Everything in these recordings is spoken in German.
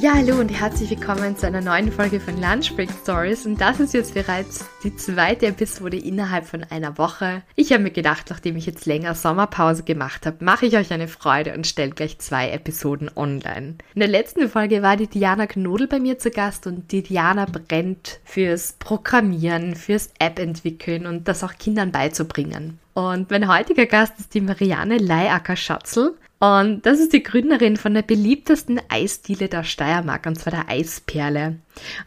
Ja, hallo und herzlich willkommen zu einer neuen Folge von Lunch Break Stories. Und das ist jetzt bereits die zweite Episode innerhalb von einer Woche. Ich habe mir gedacht, nachdem ich jetzt länger Sommerpause gemacht habe, mache ich euch eine Freude und stelle gleich zwei Episoden online. In der letzten Folge war die Diana Knodel bei mir zu Gast und die Diana brennt fürs Programmieren, fürs App entwickeln und das auch Kindern beizubringen. Und mein heutiger Gast ist die Marianne Leiacker-Schatzel. Und das ist die Gründerin von der beliebtesten Eisdiele der Steiermark, und zwar der Eisperle.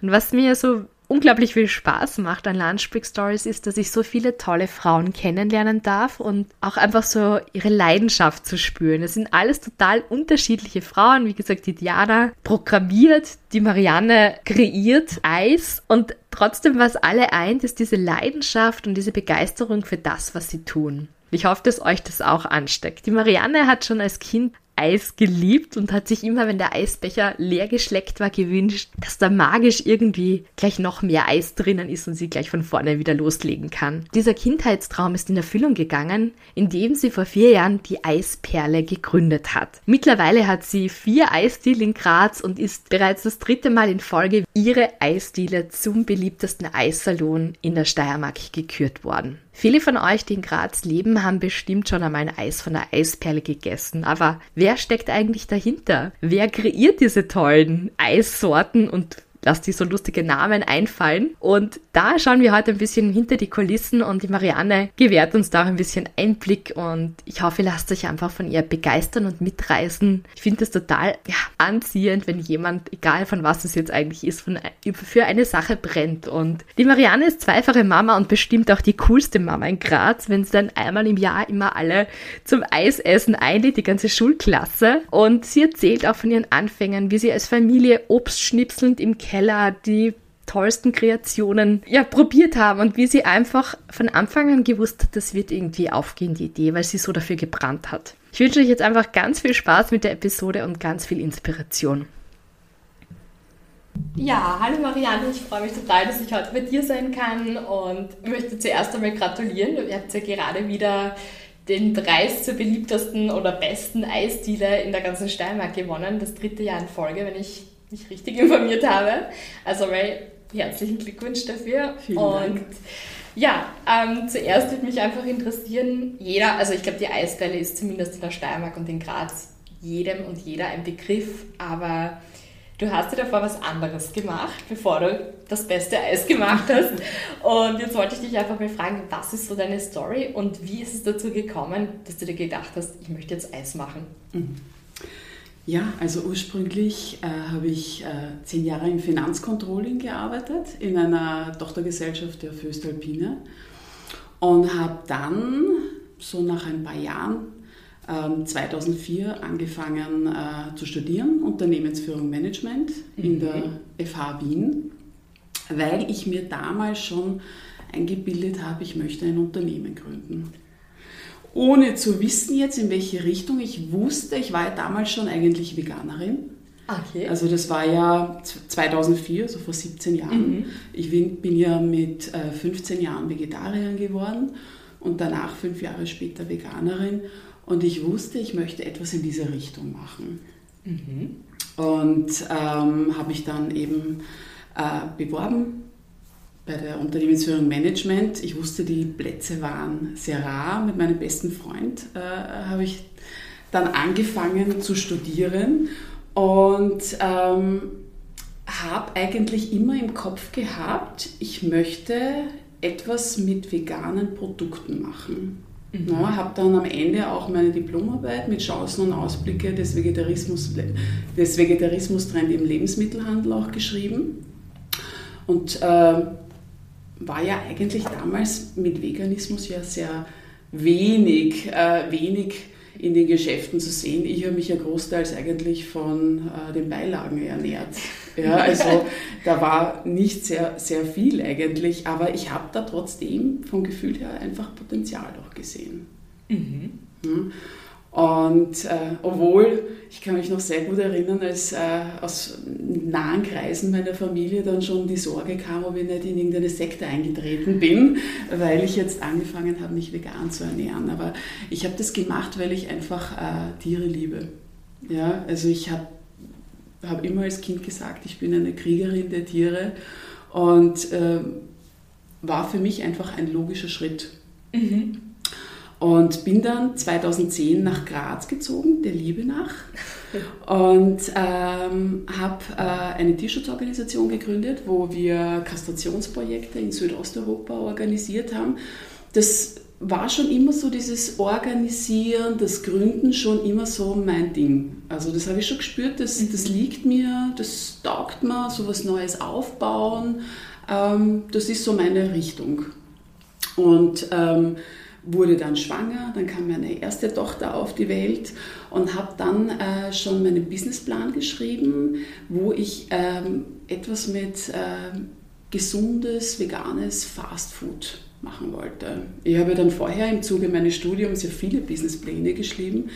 Und was mir so unglaublich viel Spaß macht an Lunchbreak Stories ist, dass ich so viele tolle Frauen kennenlernen darf und auch einfach so ihre Leidenschaft zu spüren. Es sind alles total unterschiedliche Frauen. Wie gesagt, die Diana programmiert, die Marianne kreiert Eis und trotzdem was alle eint, ist diese Leidenschaft und diese Begeisterung für das, was sie tun. Ich hoffe, dass euch das auch ansteckt. Die Marianne hat schon als Kind Eis geliebt und hat sich immer, wenn der Eisbecher leer geschleckt war, gewünscht, dass da magisch irgendwie gleich noch mehr Eis drinnen ist und sie gleich von vorne wieder loslegen kann. Dieser Kindheitstraum ist in Erfüllung gegangen, indem sie vor vier Jahren die Eisperle gegründet hat. Mittlerweile hat sie vier Eisdiele in Graz und ist bereits das dritte Mal in Folge ihre Eisdiele zum beliebtesten Eissalon in der Steiermark gekürt worden. Viele von euch, die in Graz leben, haben bestimmt schon einmal ein Eis von der Eisperle gegessen. Aber wer steckt eigentlich dahinter? Wer kreiert diese tollen Eissorten und lasst die so lustige Namen einfallen. Und da schauen wir heute ein bisschen hinter die Kulissen und die Marianne gewährt uns da ein bisschen Einblick und ich hoffe, ihr lasst euch einfach von ihr begeistern und mitreißen. Ich finde es total ja, anziehend, wenn jemand, egal von was es jetzt eigentlich ist, von, für eine Sache brennt. Und die Marianne ist zweifache Mama und bestimmt auch die coolste Mama in Graz, wenn sie dann einmal im Jahr immer alle zum Eisessen einlädt, die ganze Schulklasse. Und sie erzählt auch von ihren Anfängen, wie sie als Familie Obstschnipselnd im Keller Keller die tollsten Kreationen ja probiert haben und wie sie einfach von Anfang an gewusst hat, das wird irgendwie aufgehen, die Idee, weil sie so dafür gebrannt hat. Ich wünsche euch jetzt einfach ganz viel Spaß mit der Episode und ganz viel Inspiration. Ja, hallo Marianne, ich freue mich total, dass ich heute bei dir sein kann und möchte zuerst einmal gratulieren. Ihr habt ja gerade wieder den Preis zur beliebtesten oder besten Eisdiele in der ganzen Steiermark gewonnen, das dritte Jahr in Folge, wenn ich mich richtig informiert habe. Also mal herzlichen Glückwunsch dafür. Vielen und Dank. ja, ähm, zuerst würde mich einfach interessieren, jeder, also ich glaube, die Eisbälle ist zumindest in der Steiermark und in Graz jedem und jeder ein Begriff, aber du hast dir davor was anderes gemacht, bevor du das beste Eis gemacht hast. Und jetzt wollte ich dich einfach mal fragen, was ist so deine Story und wie ist es dazu gekommen, dass du dir gedacht hast, ich möchte jetzt Eis machen? Mhm. Ja, also ursprünglich äh, habe ich äh, zehn Jahre im Finanzcontrolling gearbeitet, in einer Tochtergesellschaft der Föstalpine und habe dann so nach ein paar Jahren äh, 2004 angefangen zu studieren, Unternehmensführung Management mhm. in der FH Wien, weil ich mir damals schon eingebildet habe, ich möchte ein Unternehmen gründen ohne zu wissen jetzt, in welche Richtung. Ich wusste, ich war ja damals schon eigentlich Veganerin. Okay. Also das war ja 2004, so vor 17 Jahren. Mhm. Ich bin, bin, ja mit 15 äh, Jahren Vegetarierin geworden und danach fünf Jahre später Veganerin. Und ich wusste, ich möchte etwas in diese Richtung machen. Mhm. Und ähm, habe mich dann eben äh, beworben bei der Unternehmensführung Management. Ich wusste, die Plätze waren sehr rar. Mit meinem besten Freund äh, habe ich dann angefangen zu studieren und ähm, habe eigentlich immer im Kopf gehabt, ich möchte etwas mit veganen Produkten machen. Mhm. Ja, habe dann am Ende auch meine Diplomarbeit mit Chancen und Ausblicke des Vegetarismus, des Vegetarismus-Trend im Lebensmittelhandel auch geschrieben. Und äh, war ja eigentlich damals mit Veganismus ja sehr wenig, äh, wenig in den Geschäften zu sehen. Ich habe mich ja großteils eigentlich von äh, den Beilagen ernährt. Ja, also da war nicht sehr, sehr viel eigentlich, aber ich habe da trotzdem vom Gefühl her einfach Potenzial doch gesehen. Mhm. Hm? Und äh, obwohl, ich kann mich noch sehr gut erinnern, als äh, aus nahen Kreisen meiner Familie dann schon die Sorge kam, ob ich nicht in irgendeine Sekte eingetreten bin, weil ich jetzt angefangen habe, mich vegan zu ernähren. Aber ich habe das gemacht, weil ich einfach äh, Tiere liebe. Ja, also ich habe hab immer als Kind gesagt, ich bin eine Kriegerin der Tiere und ähm, war für mich einfach ein logischer Schritt. Mhm. Und bin dann 2010 nach Graz gezogen, der Liebe nach. Und ähm, habe äh, eine Tierschutzorganisation gegründet, wo wir Kastrationsprojekte in Südosteuropa organisiert haben. Das war schon immer so dieses Organisieren, das Gründen schon immer so mein Ding. Also das habe ich schon gespürt, das, mhm. das liegt mir, das taugt mir, so was Neues aufbauen. Ähm, das ist so meine Richtung. Und ähm, wurde dann schwanger, dann kam meine erste Tochter auf die Welt und habe dann äh, schon meinen Businessplan geschrieben, wo ich ähm, etwas mit äh, gesundes, veganes Fastfood machen wollte. Ich habe dann vorher im Zuge meines Studiums sehr viele Businesspläne geschrieben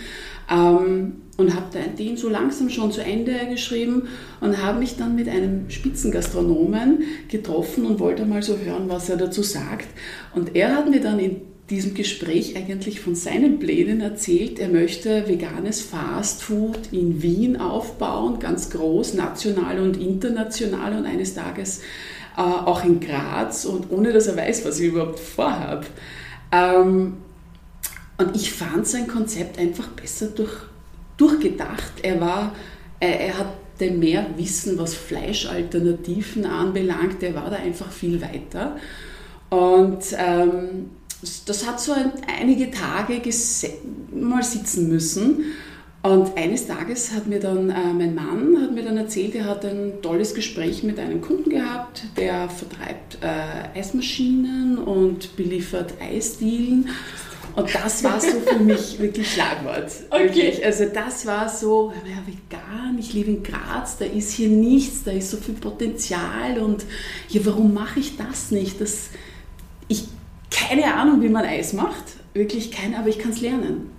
ähm, und habe den so langsam schon zu Ende geschrieben und habe mich dann mit einem Spitzengastronomen getroffen und wollte mal so hören, was er dazu sagt. Und er hat mir dann in diesem Gespräch eigentlich von seinen Plänen erzählt. Er möchte veganes Fastfood in Wien aufbauen, ganz groß, national und international und eines Tages äh, auch in Graz und ohne dass er weiß, was ich überhaupt vorhabe. Ähm, und ich fand sein Konzept einfach besser durch, durchgedacht. Er war, er, er hatte mehr Wissen, was Fleischalternativen anbelangt. Er war da einfach viel weiter. Und ähm, das hat so ein, einige Tage mal sitzen müssen. Und eines Tages hat mir dann äh, mein Mann hat mir dann erzählt, er hat ein tolles Gespräch mit einem Kunden gehabt, der vertreibt äh, Eismaschinen und beliefert Eisdielen. Und das war so für mich wirklich Schlagwort. Okay. Also das war so, ja, vegan, ich lebe in Graz, da ist hier nichts, da ist so viel Potenzial und ja, warum mache ich das nicht? Das, keine Ahnung, wie man Eis macht, wirklich keine, aber ich kann es lernen.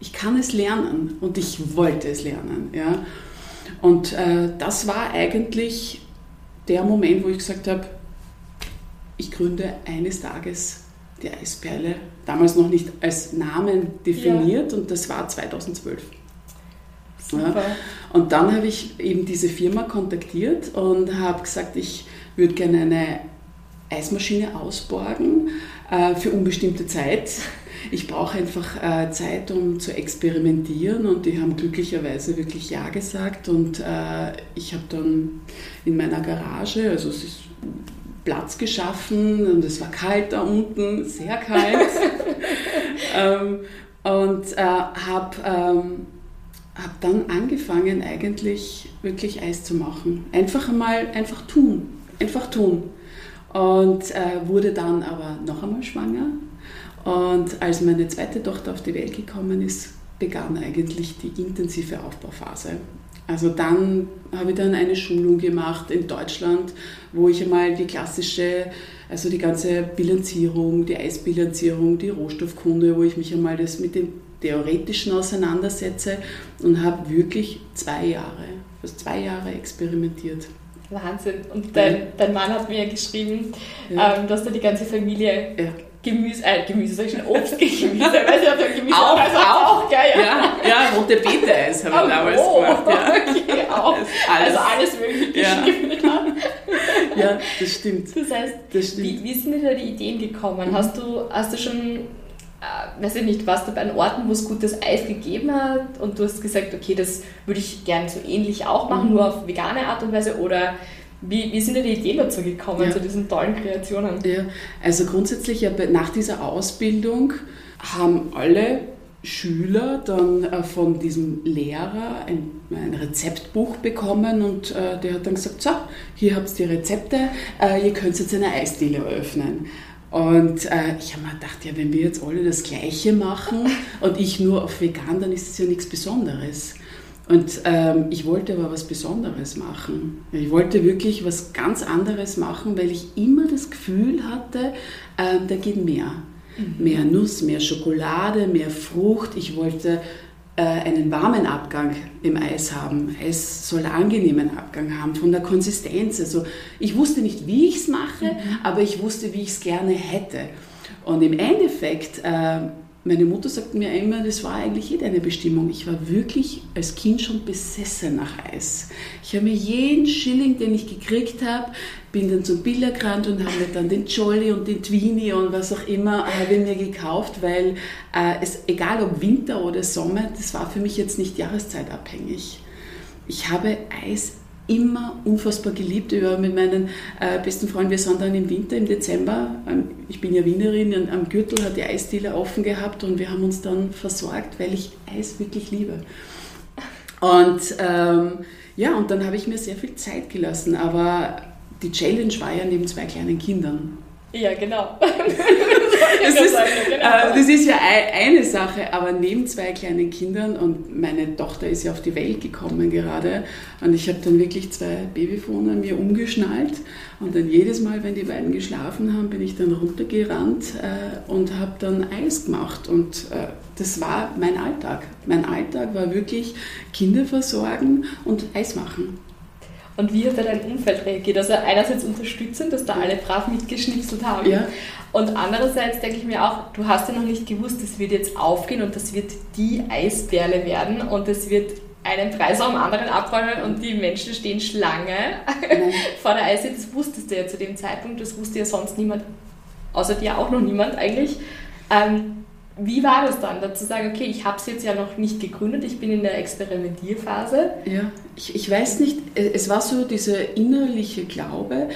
Ich kann es lernen und ich wollte es lernen. Ja. Und äh, das war eigentlich der Moment, wo ich gesagt habe, ich gründe eines Tages die Eisperle, damals noch nicht als Namen definiert ja. und das war 2012. Ja. Und dann habe ich eben diese Firma kontaktiert und habe gesagt, ich würde gerne eine Eismaschine ausborgen äh, für unbestimmte Zeit. Ich brauche einfach äh, Zeit, um zu experimentieren und die haben glücklicherweise wirklich Ja gesagt und äh, ich habe dann in meiner Garage, also es ist Platz geschaffen und es war kalt da unten, sehr kalt ähm, und äh, habe ähm, hab dann angefangen eigentlich wirklich Eis zu machen. Einfach mal, einfach tun, einfach tun und äh, wurde dann aber noch einmal schwanger. Und als meine zweite Tochter auf die Welt gekommen ist, begann eigentlich die intensive Aufbauphase. Also dann habe ich dann eine Schulung gemacht in Deutschland, wo ich einmal die klassische, also die ganze Bilanzierung, die Eisbilanzierung, die Rohstoffkunde, wo ich mich einmal das mit dem Theoretischen auseinandersetze und habe wirklich zwei Jahre, fast zwei Jahre experimentiert. Wahnsinn. Und dein, dein Mann hat mir geschrieben, ja. ähm, dass da die ganze Familie ja. Gemüse, äh, Gemüse, sag ich schon, Obst Gemüse, weiß nicht, ob der Gemüse auch, also auch, auch geil, ja. ja. rote Beete-Eis habe ich oh, damals oh, gemacht. Ja. Okay, auch. Alles. Also alles mögliche ja. geschrieben. ja, das stimmt. Das heißt, das stimmt. Wie, wie sind dir da die Ideen gekommen? Hast du, hast du schon äh, weiß ich nicht, warst du bei Orten, wo es gutes Eis gegeben hat und du hast gesagt, okay, das würde ich gerne so ähnlich auch machen, mhm. nur auf vegane Art und Weise oder wie, wie sind dir die Ideen dazu gekommen, ja. zu diesen tollen Kreationen? Ja, also grundsätzlich ja, nach dieser Ausbildung haben alle Schüler dann äh, von diesem Lehrer ein, ein Rezeptbuch bekommen und äh, der hat dann gesagt, so, hier habt ihr die Rezepte, äh, ihr könnt jetzt eine Eisdiele eröffnen. Und äh, ich habe mir gedacht, ja, wenn wir jetzt alle das Gleiche machen und ich nur auf vegan, dann ist es ja nichts Besonderes. Und ähm, ich wollte aber was Besonderes machen. Ich wollte wirklich was ganz anderes machen, weil ich immer das Gefühl hatte, äh, da geht mehr. Mhm. Mehr Nuss, mehr Schokolade, mehr Frucht. Ich wollte einen warmen Abgang im Eis haben. Es soll einen angenehmen Abgang haben von der Konsistenz. Also ich wusste nicht, wie ich es mache, mhm. aber ich wusste, wie ich es gerne hätte. Und im Endeffekt äh, meine Mutter sagt mir immer, das war eigentlich eh deine Bestimmung. Ich war wirklich als Kind schon besessen nach Eis. Ich habe mir jeden Schilling, den ich gekriegt habe, bin dann zum Biller gerannt und habe mir dann den Jolly und den Tweenie und was auch immer habe mir gekauft, weil äh, es, egal ob Winter oder Sommer, das war für mich jetzt nicht jahreszeitabhängig. Ich habe Eis immer unfassbar geliebt. Ich war mit meinen äh, besten Freunden, wir sind dann im Winter, im Dezember, ähm, ich bin ja Wienerin, am Gürtel hat die Eisdiele offen gehabt und wir haben uns dann versorgt, weil ich Eis wirklich liebe. Und ähm, ja, und dann habe ich mir sehr viel Zeit gelassen, aber die Challenge war ja neben zwei kleinen Kindern. Ja, genau. das, ist, genau. Äh, das ist ja eine Sache, aber neben zwei kleinen Kindern und meine Tochter ist ja auf die Welt gekommen gerade und ich habe dann wirklich zwei Babyfone mir umgeschnallt und dann jedes Mal, wenn die beiden geschlafen haben, bin ich dann runtergerannt äh, und habe dann Eis gemacht und äh, das war mein Alltag. Mein Alltag war wirklich Kinder versorgen und Eis machen. Und wie hat da dein Umfeld reagiert? Also einerseits unterstützend, dass da alle brav mitgeschnipselt haben. Ja. Und andererseits denke ich mir auch, du hast ja noch nicht gewusst, das wird jetzt aufgehen und das wird die Eisperle werden und es wird einen Preis am anderen abräumen und die Menschen stehen Schlange vor der Eisdiele. Das wusstest du ja zu dem Zeitpunkt, das wusste ja sonst niemand, außer dir auch noch niemand eigentlich. Ähm, wie war das dann, dazu sagen, okay, ich habe es jetzt ja noch nicht gegründet, ich bin in der Experimentierphase? Ja, ich, ich weiß nicht, es war so dieser innerliche Glaube,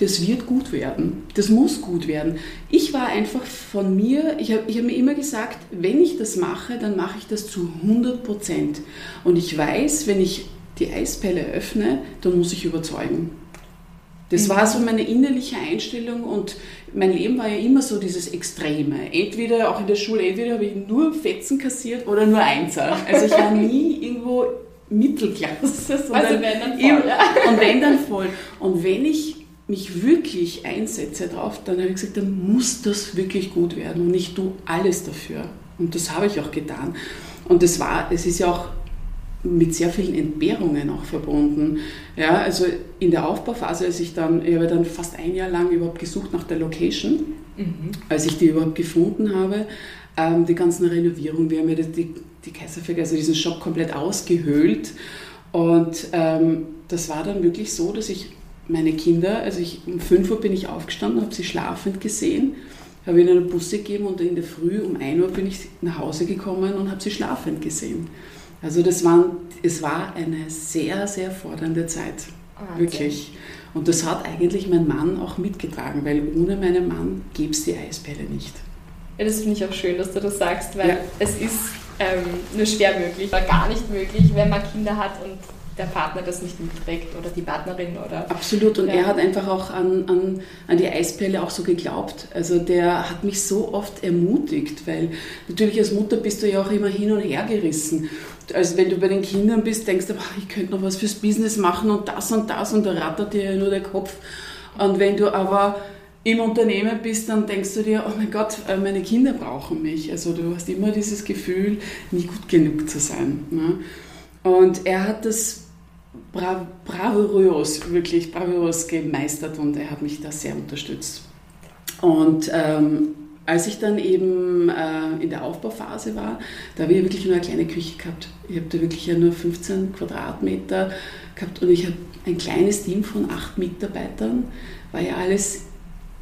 das wird gut werden, das muss gut werden. Ich war einfach von mir, ich habe hab mir immer gesagt, wenn ich das mache, dann mache ich das zu 100 Prozent. Und ich weiß, wenn ich die Eispelle öffne, dann muss ich überzeugen. Das war so meine innerliche Einstellung und mein Leben war ja immer so dieses Extreme. Entweder auch in der Schule, entweder habe ich nur Fetzen kassiert oder nur Einser. Also ich war nie irgendwo Mittelklasse. Also wenn dann voll. Und wenn dann voll. Und wenn ich mich wirklich einsetze drauf, dann habe ich gesagt, dann muss das wirklich gut werden und ich tue alles dafür. Und das habe ich auch getan. Und das war, es ist ja auch mit sehr vielen Entbehrungen auch verbunden. Ja, also in der Aufbauphase, als ich dann, ich habe dann fast ein Jahr lang überhaupt gesucht nach der Location, mhm. als ich die überhaupt gefunden habe, ähm, die ganzen Renovierungen, wir haben ja die, die Kaiserfeld, also diesen Shop komplett ausgehöhlt und ähm, das war dann wirklich so, dass ich meine Kinder, also ich, um 5 Uhr bin ich aufgestanden, habe sie schlafend gesehen, habe ihnen einen Bus gegeben und in der Früh um 1 Uhr bin ich nach Hause gekommen und habe sie schlafend gesehen. Also das waren, es war eine sehr, sehr fordernde Zeit. Wahnsinn. Wirklich. Und das hat eigentlich mein Mann auch mitgetragen, weil ohne meinen Mann gäbe es die Eisbälle nicht. Ja, das finde ich auch schön, dass du das sagst, weil ja. es ist ähm, nur schwer möglich, oder gar nicht möglich, wenn man Kinder hat und der Partner das nicht mitträgt oder die Partnerin oder. Absolut, und ja. er hat einfach auch an, an, an die Eispelle auch so geglaubt. Also der hat mich so oft ermutigt, weil natürlich als Mutter bist du ja auch immer hin und her gerissen. Also wenn du bei den Kindern bist, denkst du, ich könnte noch was fürs Business machen und das und das und da rattert dir ja nur der Kopf. Und wenn du aber im Unternehmen bist, dann denkst du dir, oh mein Gott, äh, meine Kinder brauchen mich. Also du hast immer dieses Gefühl, nie gut genug zu sein. Ne? Und er hat das bra bravourös, wirklich bravourös gemeistert und er hat mich da sehr unterstützt. Und ähm, als ich dann eben äh, in der Aufbauphase war, da habe ich wirklich nur eine kleine Küche gehabt. Ich habe da wirklich ja nur 15 Quadratmeter gehabt und ich habe ein kleines Team von acht Mitarbeitern. War ja alles,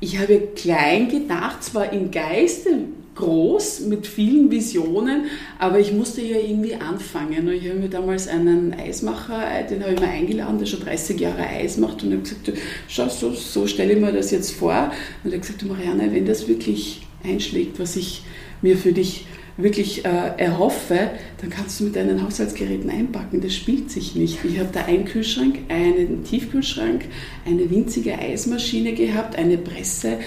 ich habe klein gedacht, zwar im Geiste, groß mit vielen Visionen, aber ich musste ja irgendwie anfangen. Ich habe mir damals einen Eismacher, den habe ich mir eingeladen, der schon 30 Jahre Eis macht und habe gesagt, schau, so, so stelle ich mir das jetzt vor. Und er hat gesagt, Marianne, wenn das wirklich einschlägt, was ich mir für dich wirklich äh, erhoffe, dann kannst du mit deinen Haushaltsgeräten einpacken. Das spielt sich nicht. Ich habe da einen Kühlschrank, einen Tiefkühlschrank, eine winzige Eismaschine gehabt, eine Presse.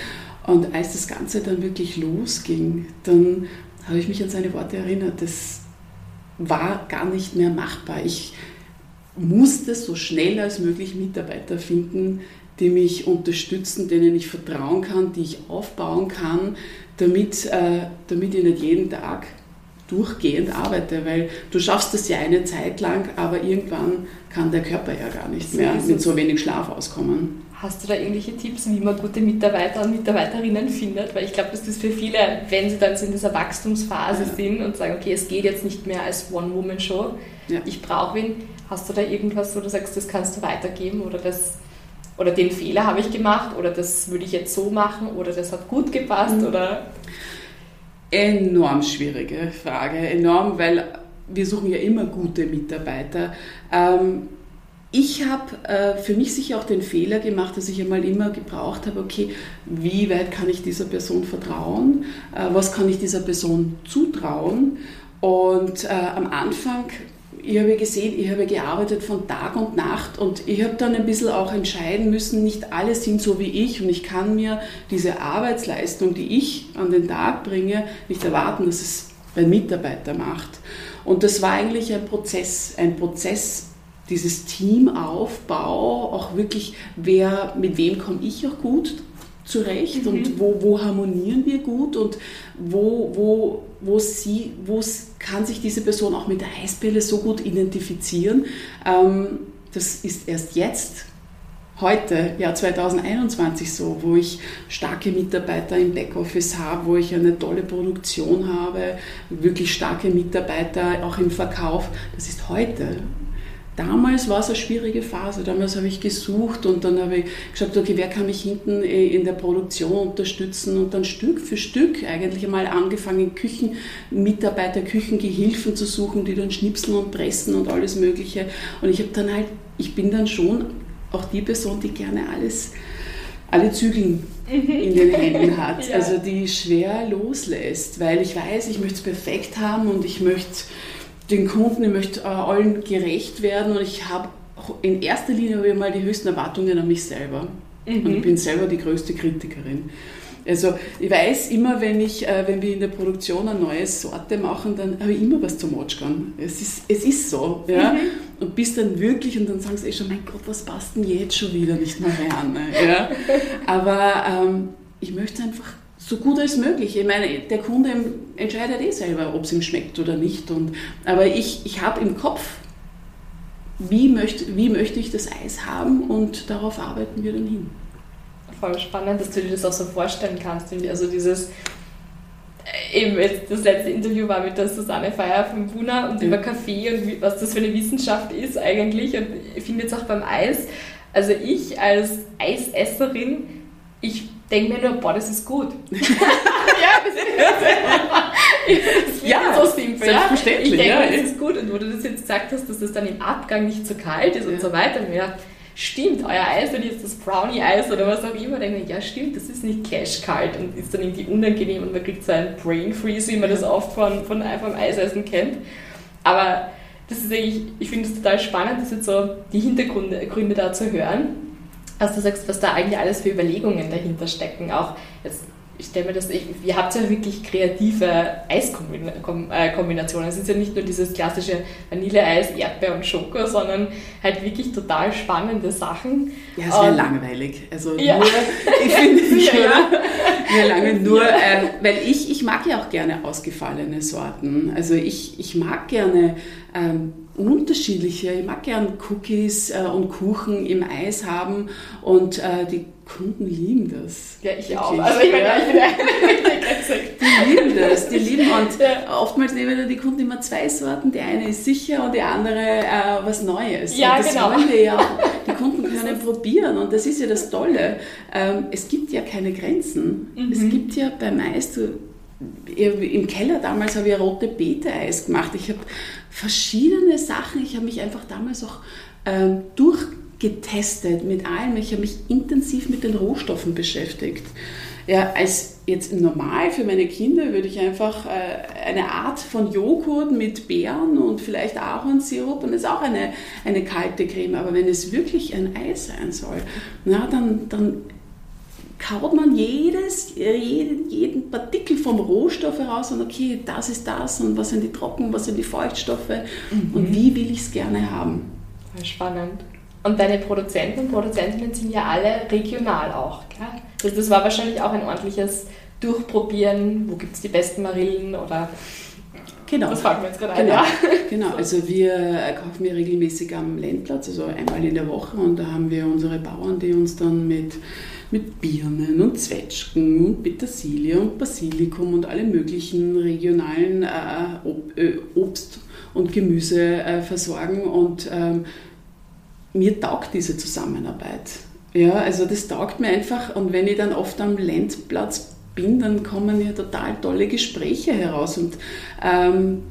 Und als das Ganze dann wirklich losging, dann habe ich mich an seine Worte erinnert. Das war gar nicht mehr machbar. Ich musste so schnell als möglich Mitarbeiter finden, die mich unterstützen, denen ich vertrauen kann, die ich aufbauen kann, damit, äh, damit ich nicht jeden Tag durchgehend arbeite, weil du schaffst das ja eine Zeit lang, aber irgendwann kann der Körper ja gar nicht mehr mit so wenig Schlaf auskommen. Hast du da irgendwelche Tipps, wie man gute Mitarbeiter und Mitarbeiterinnen findet? Weil ich glaube, das ist für viele, wenn sie dann so in dieser Wachstumsphase ja. sind und sagen, okay, es geht jetzt nicht mehr als One-Woman-Show, ja. ich brauche wen. Hast du da irgendwas, wo du sagst, das kannst du weitergeben oder das oder den Fehler habe ich gemacht oder das würde ich jetzt so machen oder das hat gut gepasst mhm. oder enorm schwierige Frage, enorm, weil wir suchen ja immer gute Mitarbeiter. Ähm, ich habe äh, für mich sicher auch den Fehler gemacht, dass ich einmal immer gebraucht habe, okay, wie weit kann ich dieser Person vertrauen, äh, was kann ich dieser Person zutrauen. Und äh, am Anfang ich habe gesehen, ich habe gearbeitet von Tag und Nacht und ich habe dann ein bisschen auch entscheiden müssen, nicht alle sind so wie ich und ich kann mir diese Arbeitsleistung, die ich an den Tag bringe, nicht erwarten, dass es mein Mitarbeiter macht. Und das war eigentlich ein Prozess, ein Prozess, dieses Teamaufbau, auch wirklich, wer, mit wem komme ich auch gut zurecht mhm. und wo, wo harmonieren wir gut und wo, wo, wo, sie, wo kann sich diese Person auch mit der Eisbälle so gut identifizieren. Ähm, das ist erst jetzt, heute, Jahr 2021 so, wo ich starke Mitarbeiter im Backoffice habe, wo ich eine tolle Produktion habe, wirklich starke Mitarbeiter auch im Verkauf. Das ist heute. Damals war es eine schwierige Phase. Damals habe ich gesucht und dann habe ich gesagt, okay, wer kann mich hinten äh, in der Produktion unterstützen und dann Stück für Stück eigentlich einmal angefangen, Küchenmitarbeiter, Küchengehilfen zu suchen, die dann schnipseln und pressen und alles Mögliche. Und ich habe dann halt, ich bin dann schon auch die Person, die gerne alles, alle Zügel mhm. in den Händen hat. ja. Also die schwer loslässt, weil ich weiß, ich möchte es perfekt haben und ich möchte den Kunden, ich möchte äh, allen gerecht werden und ich habe in erster Linie habe ich mal die höchsten Erwartungen an mich selber. Mhm. Und ich bin selber die größte Kritikerin. Also ich weiß immer, wenn, ich, äh, wenn wir in der Produktion eine neue Sorte machen, dann habe ich immer was zu motschern. Es ist, es ist so. Ja? Mhm. Und bis dann wirklich, und dann sagen sie eh schon, mein Gott, was passt denn jetzt schon wieder nicht mehr rein? Ja? Aber ähm, ich möchte einfach so gut als möglich. Ich meine, der Kunde entscheidet eh selber, ob es ihm schmeckt oder nicht. Und, aber ich, ich habe im Kopf, wie möchte, wie möchte ich das Eis haben und darauf arbeiten wir dann hin. Voll spannend, dass du dir das auch so vorstellen kannst. Also dieses, äh, eben jetzt das letzte Interview war mit der Susanne Feier von Buna und über Kaffee und was das für eine Wissenschaft ist eigentlich. Und ich finde jetzt auch beim Eis, also ich als Eisesserin, ich denke mir nur, boah, das ist gut. ja, das ist ja, so simpel. Selbstverständlich. Ich denke, ja, das ist gut. Und wo du das jetzt gesagt hast, dass das dann im Abgang nicht zu kalt ist ja. und so weiter, mir stimmt, euer Eis, wenn jetzt das Brownie-Eis oder was auch immer, denke ich, ja stimmt, das ist nicht clash-kalt und ist dann irgendwie unangenehm und man kriegt so einen Brain Freeze, wie man das oft von, von vom Eisessen kennt. Aber das ist eigentlich, ich finde es total spannend, das jetzt so die Hintergründe Gründe da zu hören als du sagst, was da eigentlich alles für Überlegungen dahinter stecken. Auch jetzt, ich stelle mir das, ich, ihr habt ja wirklich kreative Eiskombinationen. Es ist ja nicht nur dieses klassische Vanilleeis, Erdbeer und Schoko, sondern halt wirklich total spannende Sachen. Ja, es wäre ähm, langweilig. Also ja. nur, ich finde es ja, ja. lange nur, ja. äh, weil ich, ich mag ja auch gerne ausgefallene Sorten. Also ich, ich mag gerne ähm, unterschiedliche. Ich mag gern Cookies äh, und Kuchen im Eis haben und äh, die Kunden lieben das. Ja, ich Wirklich. auch. Also ich meine, ich bin Die lieben das, die lieben und ja. oftmals nehmen die Kunden immer zwei Sorten. Die eine ist sicher und die andere äh, was Neues. Ja, und das genau. wollen wir ja. Die Kunden können probieren und das ist ja das Tolle. Ähm, es gibt ja keine Grenzen. Mhm. Es gibt ja beim Eis, du, im Keller damals habe ich rote Beete-Eis gemacht. Ich habe verschiedene Sachen. Ich habe mich einfach damals auch ähm, durchgetestet mit allem. Ich habe mich intensiv mit den Rohstoffen beschäftigt. Ja, als jetzt normal für meine Kinder würde ich einfach äh, eine Art von Joghurt mit Beeren und vielleicht Ahornsirup und das ist auch eine, eine kalte Creme. Aber wenn es wirklich ein Ei sein soll, na, dann, dann kaut man jedes, jeden, jeden Partikel vom Rohstoff heraus und okay, das ist das und was sind die Trocken, was sind die Feuchtstoffe mhm. und wie will ich es gerne haben. Spannend. Und deine Produzenten und Produzentinnen sind ja alle regional auch, klar? Das, das war wahrscheinlich auch ein ordentliches Durchprobieren, wo gibt es die besten Marillen oder Genau. Das fangen wir jetzt gerade an. Genau. Ja. genau, also wir kaufen wir regelmäßig am Landplatz, also einmal in der Woche und da haben wir unsere Bauern, die uns dann mit, mit Birnen und Zwetschgen und Petersilie und Basilikum und alle möglichen regionalen äh, Ob, äh, Obst und Gemüse äh, versorgen und ähm, mir taugt diese Zusammenarbeit. Ja, also das taugt mir einfach und wenn ich dann oft am Landplatz bin, dann kommen ja total tolle Gespräche heraus. Und ähm,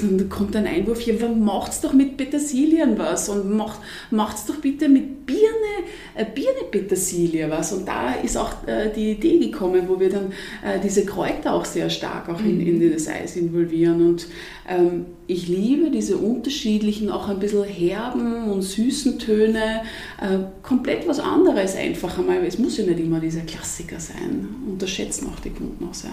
dann kommt ein Einwurf, ja, macht's doch mit Petersilien was und macht, macht's doch bitte mit Birne, äh, Birne Petersilie was. Und da ist auch äh, die Idee gekommen, wo wir dann äh, diese Kräuter auch sehr stark auch in, in mhm. das Eis involvieren. Und ich liebe diese unterschiedlichen, auch ein bisschen herben und süßen Töne, äh, komplett was anderes einfach einmal, es muss ja nicht immer dieser Klassiker sein, unterschätzen auch die Kunden auch sehr.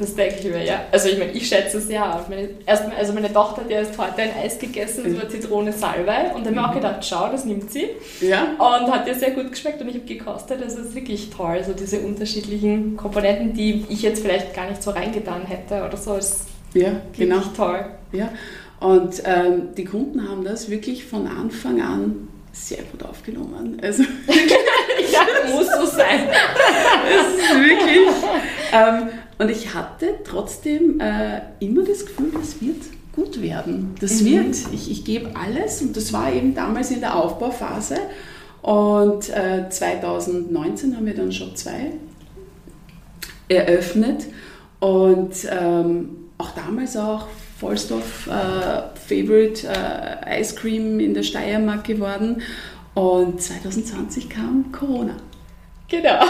Das denke ich mir, ja. Also ich meine, ich schätze es ja auch. Meine, erst, also meine Tochter hat erst heute ein Eis gegessen, das war Zitrone Salbei und da habe ich mir auch mhm. gedacht, schau, das nimmt sie. Ja. Und hat ihr sehr gut geschmeckt und ich habe gekostet. Also es ist wirklich toll, so diese unterschiedlichen Komponenten, die ich jetzt vielleicht gar nicht so reingetan hätte oder so. Ist ja, genau. toll. Ja. Und ähm, die Kunden haben das wirklich von Anfang an sehr gut aufgenommen. Also ja, muss so sein. es ist wirklich. Ähm, und ich hatte trotzdem äh, immer das Gefühl, das wird gut werden. Das mhm. wird. Ich, ich gebe alles und das war eben damals in der Aufbauphase. Und äh, 2019 haben wir dann Shop 2 eröffnet und ähm, auch damals auch Vollstoff äh, Favorite äh, Ice Cream in der Steiermark geworden. Und 2020 kam Corona. Genau.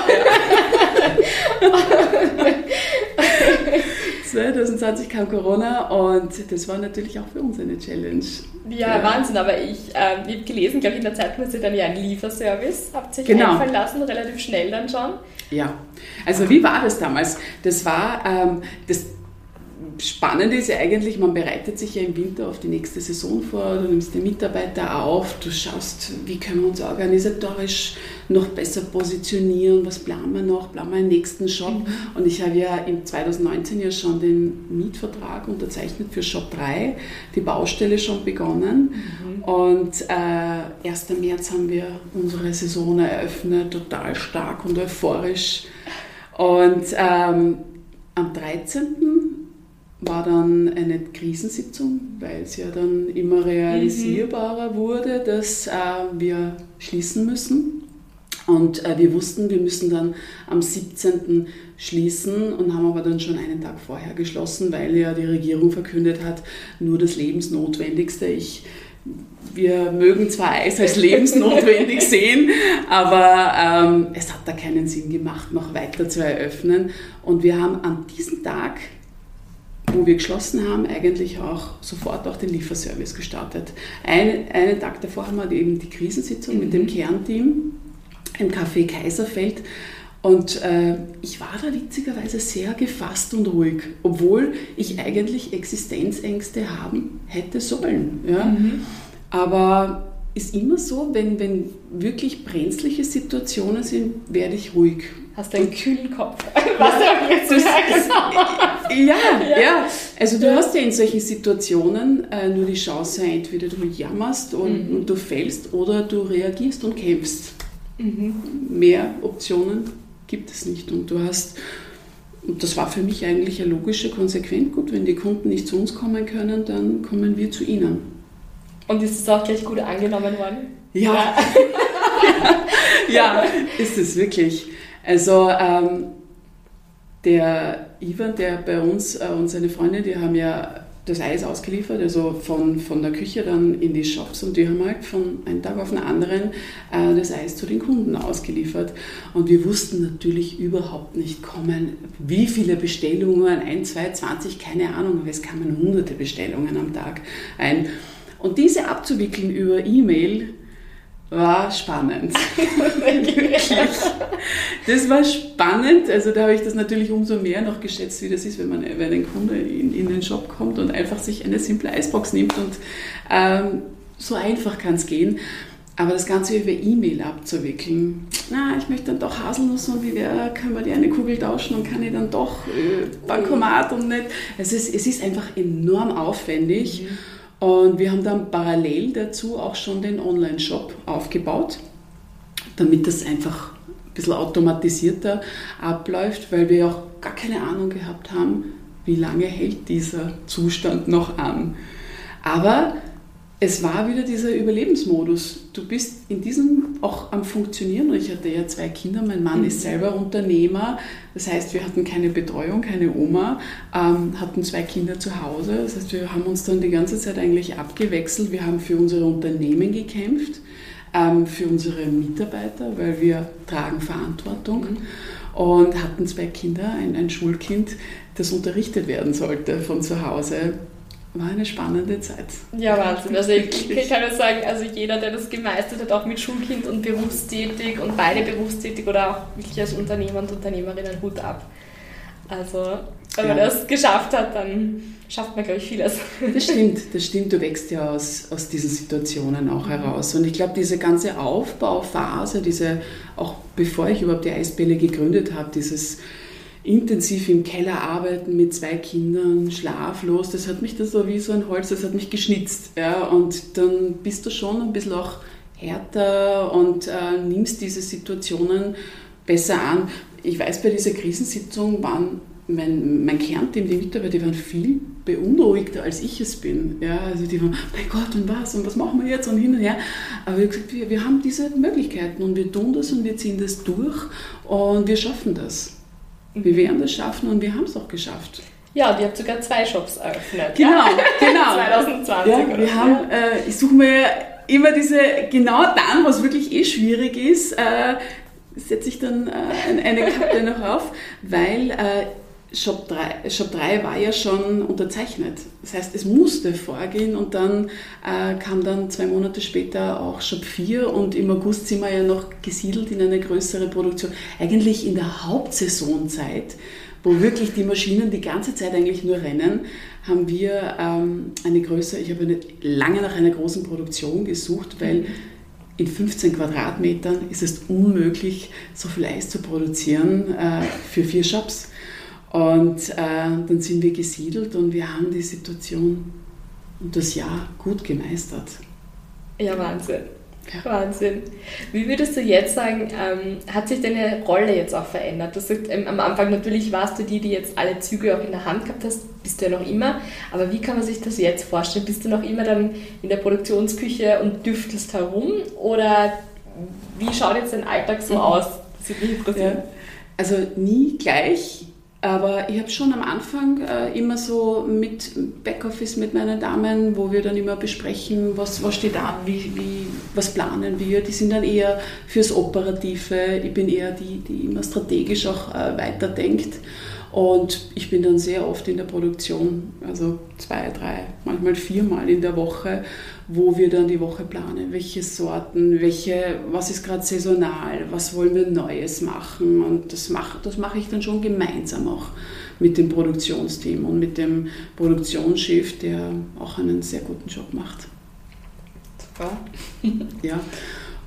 2020 kam Corona und das war natürlich auch für uns eine Challenge. Ja, ja. Wahnsinn, aber ich, äh, ich habe gelesen, glaube ich, in der Zeitung, dass ihr dann ja einen Lieferservice habt sich genau. einfallen lassen, relativ schnell dann schon. Ja, also wie war das damals? Das war, ähm, das, Spannend ist ja eigentlich, man bereitet sich ja im Winter auf die nächste Saison vor, du nimmst die Mitarbeiter auf, du schaust, wie können wir uns organisatorisch noch besser positionieren, was planen wir noch, planen wir einen nächsten Shop. Mhm. Und ich habe ja im 2019 ja schon den Mietvertrag unterzeichnet für Shop 3, die Baustelle schon begonnen. Mhm. Und äh, 1. März haben wir unsere Saison eröffnet, total stark und euphorisch. Und ähm, am 13 war dann eine Krisensitzung, weil es ja dann immer realisierbarer mhm. wurde, dass äh, wir schließen müssen. Und äh, wir wussten, wir müssen dann am 17. schließen und haben aber dann schon einen Tag vorher geschlossen, weil ja die Regierung verkündet hat, nur das Lebensnotwendigste. Ich, wir mögen zwar Eis als lebensnotwendig sehen, aber ähm, es hat da keinen Sinn gemacht, noch weiter zu eröffnen. Und wir haben an diesem Tag wo wir geschlossen haben, eigentlich auch sofort auch den Lieferservice gestartet. Ein, einen Tag davor haben wir eben die Krisensitzung mhm. mit dem mhm. Kernteam im Café Kaiserfeld. Und äh, ich war da witzigerweise sehr gefasst und ruhig, obwohl ich eigentlich Existenzängste haben hätte sollen. Ja? Mhm. Aber ist immer so, wenn, wenn wirklich brenzliche Situationen sind, werde ich ruhig. Hast du einen kühlen Kopf? Was du jetzt ja, ja, ja. Also du ja. hast ja in solchen Situationen äh, nur die Chance, entweder du jammerst und, mhm. und, du fällst oder du reagierst und kämpfst. Mhm. Mehr Optionen gibt es nicht. Und du hast, und das war für mich eigentlich eine logische Konsequenz, gut, wenn die Kunden nicht zu uns kommen können, dann kommen wir zu ihnen. Und ist es auch gleich gut angenommen worden? Ja. ja, ist es wirklich. Also ähm, der Ivan, der bei uns äh, und seine Freundin, die haben ja das Eis ausgeliefert, also von, von der Küche dann in die Shops und die haben halt von einem Tag auf den anderen äh, das Eis zu den Kunden ausgeliefert. Und wir wussten natürlich überhaupt nicht kommen, wie viele Bestellungen, ein, zwei, zwanzig, keine Ahnung, aber es kamen hunderte Bestellungen am Tag ein. Und diese abzuwickeln über E-Mail, war spannend. das war spannend. Also da habe ich das natürlich umso mehr noch geschätzt, wie das ist, wenn man wenn ein Kunde in, in den Shop kommt und einfach sich eine simple Eisbox nimmt und ähm, so einfach kann es gehen. Aber das Ganze über E-Mail abzuwickeln, na, ich möchte dann doch Haselnuss und wie wäre, können wir die eine Kugel tauschen und kann ich dann doch äh, Bankomat und nicht. Es ist, es ist einfach enorm aufwendig. Mhm. Und wir haben dann parallel dazu auch schon den Online-Shop aufgebaut, damit das einfach ein bisschen automatisierter abläuft, weil wir auch gar keine Ahnung gehabt haben, wie lange hält dieser Zustand noch an. Aber es war wieder dieser Überlebensmodus. Du bist in diesem auch am Funktionieren. Ich hatte ja zwei Kinder, mein Mann mhm. ist selber Unternehmer. Das heißt, wir hatten keine Betreuung, keine Oma, ähm, hatten zwei Kinder zu Hause. Das heißt, wir haben uns dann die ganze Zeit eigentlich abgewechselt. Wir haben für unsere Unternehmen gekämpft, ähm, für unsere Mitarbeiter, weil wir tragen Verantwortung. Mhm. Und hatten zwei Kinder, ein, ein Schulkind, das unterrichtet werden sollte von zu Hause war eine spannende Zeit. Ja, Wahnsinn. Also ich, ich kann nur sagen, also jeder, der das gemeistert hat, auch mit Schulkind und berufstätig und beide berufstätig oder auch wirklich als Unternehmer und Unternehmerin, einen Hut ab. Also wenn man das geschafft hat, dann schafft man, glaube ich, vieles. Das stimmt, das stimmt. Du wächst ja aus, aus diesen Situationen auch heraus. Und ich glaube, diese ganze Aufbauphase, diese, auch bevor ich überhaupt die Eisbälle gegründet habe, dieses intensiv im Keller arbeiten mit zwei Kindern, schlaflos, das hat mich da so wie so ein Holz, das hat mich geschnitzt. Ja, und dann bist du schon ein bisschen auch härter und äh, nimmst diese Situationen besser an. Ich weiß, bei dieser Krisensitzung waren mein, mein Kernteam, die Mitarbeiter, die waren viel beunruhigter, als ich es bin. Ja, also die waren, mein Gott, und was, und was machen wir jetzt, und hin und her. Aber habe gesagt, wir, wir haben diese Möglichkeiten und wir tun das und wir ziehen das durch und wir schaffen das. Wir werden das schaffen und wir haben es auch geschafft. Ja, und ihr habt sogar zwei Shops eröffnet. Genau, ja? genau. 2020. Ja, wir haben, äh, ich suche mir immer diese, genau dann, was wirklich eh schwierig ist, äh, setze ich dann äh, eine Kappe noch auf, weil äh, Shop 3, Shop 3 war ja schon unterzeichnet. Das heißt, es musste vorgehen und dann äh, kam dann zwei Monate später auch Shop 4 und im August sind wir ja noch gesiedelt in eine größere Produktion. Eigentlich in der Hauptsaisonzeit, wo wirklich die Maschinen die ganze Zeit eigentlich nur rennen, haben wir ähm, eine größere, ich habe eine, lange nach einer großen Produktion gesucht, weil in 15 Quadratmetern ist es unmöglich, so viel Eis zu produzieren äh, für vier Shops. Und äh, dann sind wir gesiedelt und wir haben die Situation und das Jahr gut gemeistert. Ja, Wahnsinn. Ja. Wahnsinn. Wie würdest du jetzt sagen, ähm, hat sich deine Rolle jetzt auch verändert? Du sagst, ähm, am Anfang natürlich warst du die, die jetzt alle Züge auch in der Hand gehabt hast, bist du ja noch immer. Aber wie kann man sich das jetzt vorstellen? Bist du noch immer dann in der Produktionsküche und düftelst herum? Oder wie schaut jetzt dein Alltag so mhm. aus? Das würde mich interessieren. Ja. Also nie gleich aber ich habe schon am Anfang äh, immer so mit Backoffice mit meinen Damen, wo wir dann immer besprechen, was, was steht an, wie, wie, was planen wir. Die sind dann eher fürs Operative. Ich bin eher die, die immer strategisch auch äh, weiterdenkt. Und ich bin dann sehr oft in der Produktion, also zwei, drei, manchmal viermal in der Woche, wo wir dann die Woche planen, welche Sorten, welche, was ist gerade saisonal, was wollen wir Neues machen. Und das mache das mach ich dann schon gemeinsam auch mit dem Produktionsteam und mit dem Produktionschef, der auch einen sehr guten Job macht. Super. ja.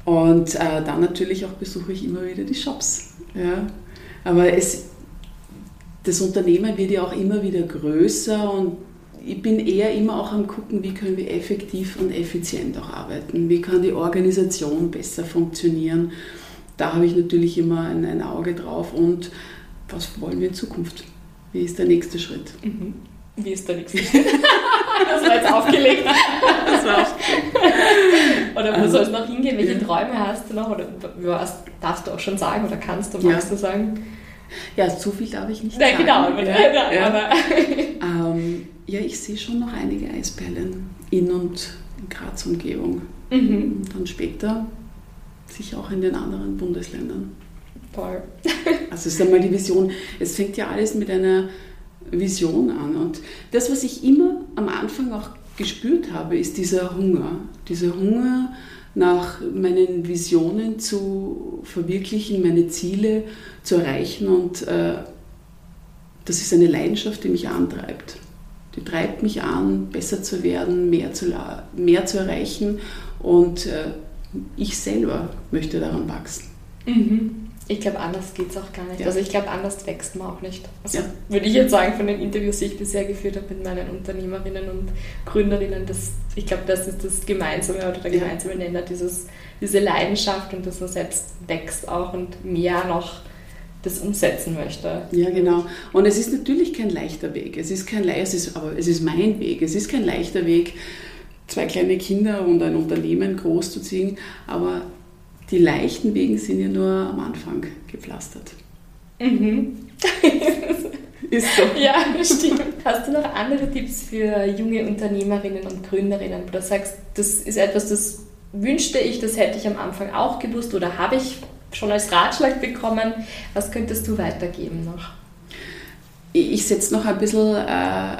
Und äh, dann natürlich auch besuche ich immer wieder die Shops. Ja. Aber es, das Unternehmen wird ja auch immer wieder größer und ich bin eher immer auch am gucken, wie können wir effektiv und effizient auch arbeiten, wie kann die Organisation besser funktionieren. Da habe ich natürlich immer ein, ein Auge drauf und was wollen wir in Zukunft? Wie ist der nächste Schritt? Mhm. Wie ist der nächste Schritt? das war jetzt aufgelegt. Das war aufgelegt. Oder wo also, soll es noch hingehen? Welche ja. Träume hast du noch? Oder was darfst du auch schon sagen oder kannst du, magst ja. du sagen? Ja, zu viel darf ich nicht Nein, sagen. Genau, ja, ja. Aber ähm, ja, ich sehe schon noch einige Eisperlen in und in Graz Umgebung. Mhm. Und dann später sicher auch in den anderen Bundesländern. Toll. also ist einmal die Vision. Es fängt ja alles mit einer Vision an. Und das, was ich immer am Anfang auch gespürt habe, ist dieser Hunger. Dieser Hunger nach meinen Visionen zu verwirklichen, meine Ziele zu erreichen. Und äh, das ist eine Leidenschaft, die mich antreibt. Die treibt mich an, besser zu werden, mehr zu, mehr zu erreichen. Und äh, ich selber möchte daran wachsen. Mhm. Ich glaube, anders geht es auch gar nicht. Ja. Also ich glaube, anders wächst man auch nicht. Also ja. würde ich jetzt sagen, von den Interviews, die ich bisher geführt habe mit meinen Unternehmerinnen und Gründerinnen, das, ich glaube, das ist das Gemeinsame oder der gemeinsame Nenner, dieses, diese Leidenschaft und dass man selbst wächst auch und mehr noch das umsetzen möchte. Ja, genau. Und es ist natürlich kein leichter Weg. Es ist kein es ist, aber es ist mein Weg. Es ist kein leichter Weg, zwei kleine Kinder und ein Unternehmen großzuziehen, aber die leichten Wege sind ja nur am Anfang gepflastert. Mhm. Ist so. Ja, stimmt. Hast du noch andere Tipps für junge Unternehmerinnen und Gründerinnen, wo du sagst, das ist etwas, das wünschte ich, das hätte ich am Anfang auch gewusst oder habe ich schon als Ratschlag bekommen? Was könntest du weitergeben noch? Ich setze noch ein bisschen, äh,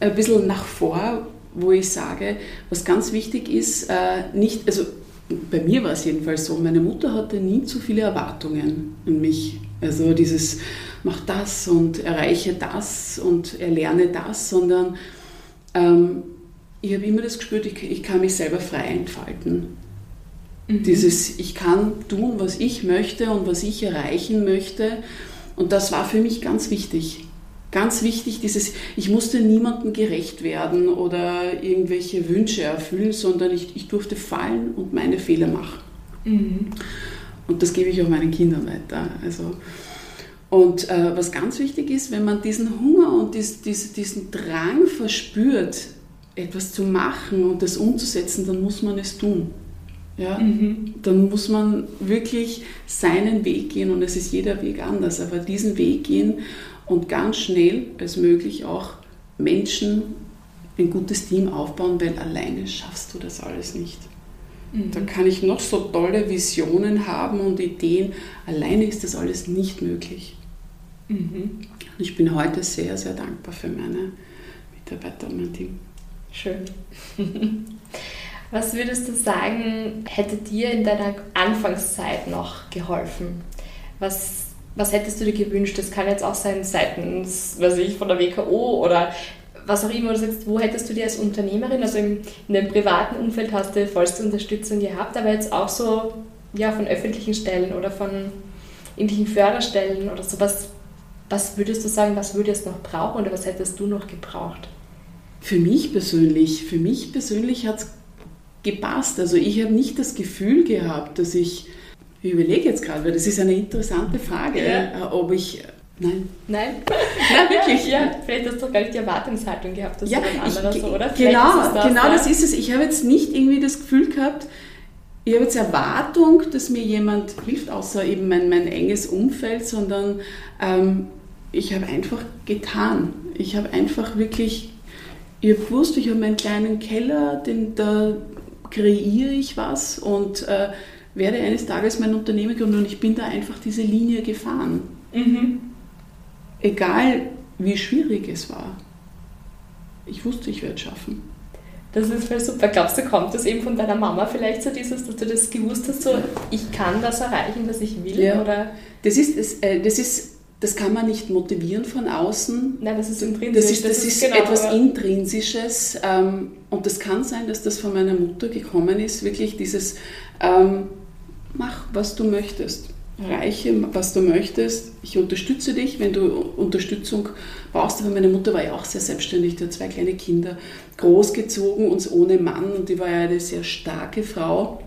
ein bisschen nach vor, wo ich sage, was ganz wichtig ist, äh, nicht, also bei mir war es jedenfalls so, meine Mutter hatte nie zu viele Erwartungen an mich. Also dieses, mach das und erreiche das und erlerne das, sondern ähm, ich habe immer das gespürt, ich, ich, kann mich selber frei entfalten. Mhm. Dieses, ich kann tun, was ich möchte und was ich erreichen möchte. Und das war für mich ganz wichtig. Ganz wichtig, dieses, ich musste niemandem gerecht werden oder irgendwelche Wünsche erfüllen, sondern ich, ich durfte fallen und meine Fehler machen. Mhm. Und das gebe ich auch meinen Kindern weiter. Also, und äh, was ganz wichtig ist, wenn man diesen Hunger und dies, dies, diesen Drang verspürt, etwas zu machen und das umzusetzen, dann muss man es tun. Ja? Mhm. Dann muss man wirklich seinen Weg gehen und es ist jeder Weg anders, aber diesen Weg gehen und ganz schnell als möglich auch Menschen ein gutes Team aufbauen, weil alleine schaffst du das alles nicht. Mhm. Da kann ich noch so tolle Visionen haben und Ideen, alleine ist das alles nicht möglich. Mhm. Ich bin heute sehr, sehr dankbar für meine Mitarbeiter und mein Team. Schön. Was würdest du sagen, hätte dir in deiner Anfangszeit noch geholfen? Was was hättest du dir gewünscht? Das kann jetzt auch sein seitens, weiß ich, von der WKO oder was auch immer du sagst, wo hättest du dir als Unternehmerin, also im, in dem privaten Umfeld hast du vollste Unterstützung gehabt, aber jetzt auch so ja, von öffentlichen Stellen oder von irgendwelchen Förderstellen oder sowas. Was würdest du sagen, was würdest du noch brauchen oder was hättest du noch gebraucht? Für mich persönlich, für mich persönlich hat es gepasst. Also ich habe nicht das Gefühl gehabt, dass ich ich überlege jetzt gerade, weil das ist eine interessante Frage, ja. Äh, ob ich. Nein. Nein? Nein, wirklich? Ja, vielleicht hast du doch gar nicht die Erwartungshaltung gehabt, dass ja, ein anderer ich, so, oder? genau, das, genau ja. das ist es. Ich habe jetzt nicht irgendwie das Gefühl gehabt, ich habe jetzt Erwartung, dass mir jemand hilft, außer eben mein, mein enges Umfeld, sondern ähm, ich habe einfach getan. Ich habe einfach wirklich, ich habe gewusst, ich habe meinen kleinen Keller, den, da kreiere ich was und äh, werde eines Tages mein Unternehmen gründen und ich bin da einfach diese Linie gefahren. Mhm. Egal wie schwierig es war. Ich wusste, ich werde es schaffen. Das ist voll super. Glaubst du, kommt das eben von deiner Mama vielleicht so dieses, dass du das gewusst hast, so ich kann das erreichen, was ich will? Ja. Oder? Das ist, das, äh, das ist das kann man nicht motivieren von außen. Nein, das ist intrinsisch. Das ist, das, das ist, genau, etwas Intrinsisches. Ähm, und das kann sein, dass das von meiner Mutter gekommen ist, wirklich dieses, ähm, mach, was du möchtest. Reiche, was du möchtest. Ich unterstütze dich, wenn du Unterstützung brauchst. Aber meine Mutter war ja auch sehr selbstständig, die hat zwei kleine Kinder großgezogen und ohne Mann. Und die war ja eine sehr starke Frau.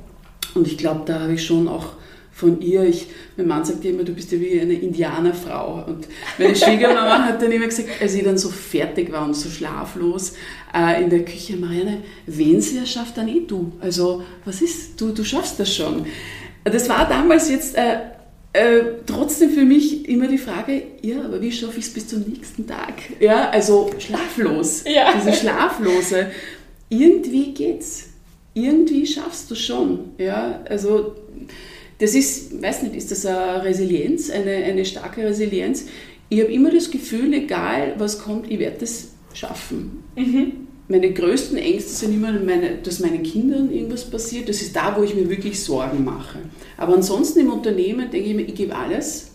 Und ich glaube, da habe ich schon auch von ihr, ich, mein Mann sagt immer, du bist ja wie eine Indianerfrau. Und meine Schwiegermama hat dann immer gesagt, als ich dann so fertig war und so schlaflos äh, in der Küche, Marianne, wen sie schafft, dann eh du. Also, was ist, du, du schaffst das schon. Das war damals jetzt äh, äh, trotzdem für mich immer die Frage, ja, aber wie schaffe ich es bis zum nächsten Tag? Ja, also schlaflos. Ja. Diese Schlaflose. Irgendwie geht's. Irgendwie schaffst du schon. Ja, also das ist, weiß nicht, ist das eine Resilienz, eine, eine starke Resilienz? Ich habe immer das Gefühl, egal was kommt, ich werde das schaffen. Mhm. Meine größten Ängste sind immer, meine, dass meinen Kindern irgendwas passiert. Das ist da, wo ich mir wirklich Sorgen mache. Aber ansonsten im Unternehmen denke ich mir, ich gebe alles.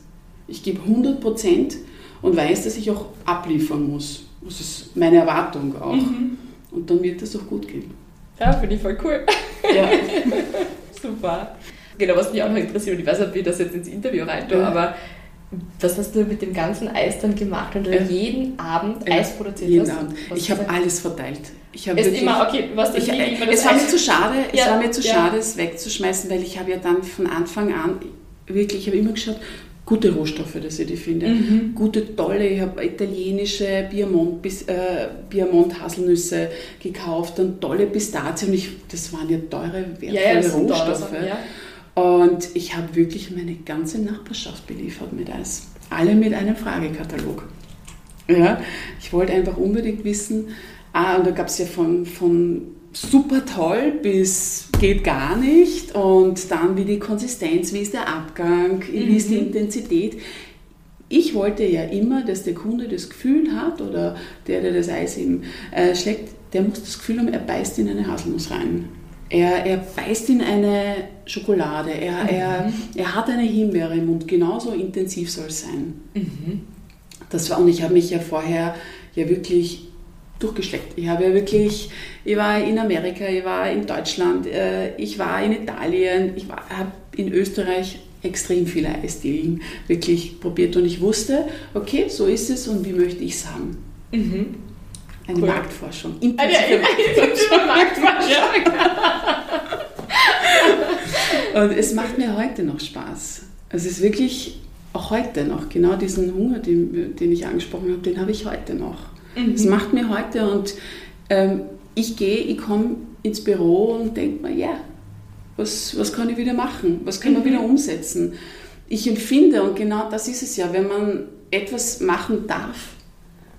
Ich gebe 100 Prozent und weiß, dass ich auch abliefern muss. Das ist meine Erwartung auch. Mhm. Und dann wird das auch gut gehen. Ja, finde ich voll cool. Ja. Super. Genau, was mich auch noch interessiert, und ich weiß nicht, wie das jetzt ins Interview rein tue, ja. aber was hast du mit dem ganzen Eis dann gemacht, wenn du ja. jeden Abend ja. Eis produziert jeden hast? Abend. Ich habe alles verteilt. Ich habe immer, okay, was ich, ich, Es war mir zu schade, ja. es war mir zu schade, es wegzuschmeißen, weil ich habe ja dann von Anfang an wirklich, ich habe immer geschaut, gute Rohstoffe, dass ich die finde. Mhm. Gute, tolle, ich habe italienische Piemont, äh, Piemont Haselnüsse gekauft und tolle Pistazien. Ich, das waren ja teure, wertvolle Rohstoffe. Teuer, ja. Und ich habe wirklich meine ganze Nachbarschaft beliefert mit Eis. Alle mit einem Fragekatalog. Ja, ich wollte einfach unbedingt wissen, ah, und da gab es ja von, von super toll bis geht gar nicht und dann wie die Konsistenz, wie ist der Abgang, wie ist die mhm. Intensität. Ich wollte ja immer, dass der Kunde das Gefühl hat oder der, der das Eis eben äh, schlägt, der muss das Gefühl haben, er beißt in eine Haselnuss rein. Er, er beißt in eine Schokolade, er, mhm. er, er hat eine Himbeere im Mund, genauso intensiv soll es sein. Mhm. Das war, und ich habe mich ja vorher ja wirklich durchgeschleckt. Ich habe ja wirklich, ich war in Amerika, ich war in Deutschland, äh, ich war in Italien, ich habe in Österreich extrem viele Eisdielen wirklich probiert und ich wusste, okay, so ist es und wie möchte ich es haben. Mhm. Eine cool. Marktforschung. Intensive Eine, Marktforschung. Und es macht mir heute noch Spaß. Es ist wirklich auch heute noch, genau diesen Hunger, den, den ich angesprochen habe, den habe ich heute noch. Es mhm. macht mir heute und ähm, ich gehe, ich komme ins Büro und denke mir, ja, was, was kann ich wieder machen? Was kann man mhm. wieder umsetzen? Ich empfinde, und genau das ist es ja, wenn man etwas machen darf,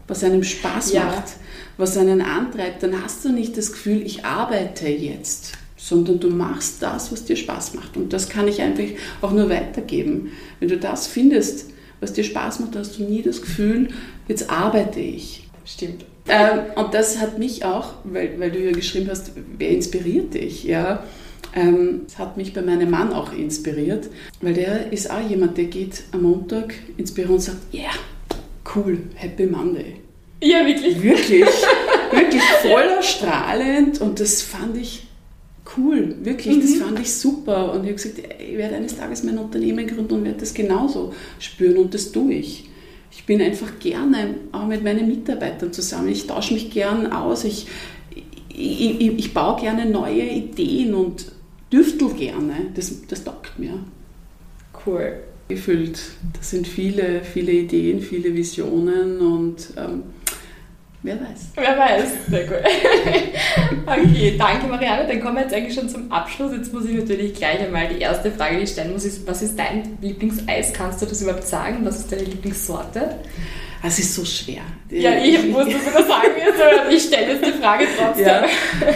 was einem Spaß ja. macht, was einen antreibt, dann hast du nicht das Gefühl, ich arbeite jetzt, sondern du machst das, was dir Spaß macht. Und das kann ich einfach auch nur weitergeben. Wenn du das findest, was dir Spaß macht, hast du nie das Gefühl, jetzt arbeite ich. Stimmt. Ähm, und das hat mich auch, weil, weil du ja geschrieben hast, wer inspiriert dich? Ja? Ähm, das hat mich bei meinem Mann auch inspiriert, weil der ist auch jemand, der geht am Montag ins Büro und sagt, ja, yeah, cool, Happy Monday. Ja, wirklich. Wirklich, wirklich voller strahlend und das fand ich cool, wirklich, mhm. das fand ich super. Und ich habe gesagt, ich werde eines Tages mein Unternehmen gründen und werde das genauso spüren und das tue ich. Ich bin einfach gerne auch mit meinen Mitarbeitern zusammen. Ich tausche mich gern aus. Ich, ich, ich, ich baue gerne neue Ideen und düftel gerne. Das, das taugt mir. Cool. Gefüllt. Das sind viele, viele Ideen, viele Visionen und ähm, Wer weiß. Wer weiß. Sehr gut. okay, danke Marianne. Dann kommen wir jetzt eigentlich schon zum Abschluss. Jetzt muss ich natürlich gleich einmal die erste Frage, die ich stellen muss, ist, was ist dein Lieblingseis? Kannst du das überhaupt sagen? Was ist deine Lieblingssorte? Es ist so schwer. Ja, ich muss das wieder sagen, also ich stelle jetzt die Frage trotzdem. Ja,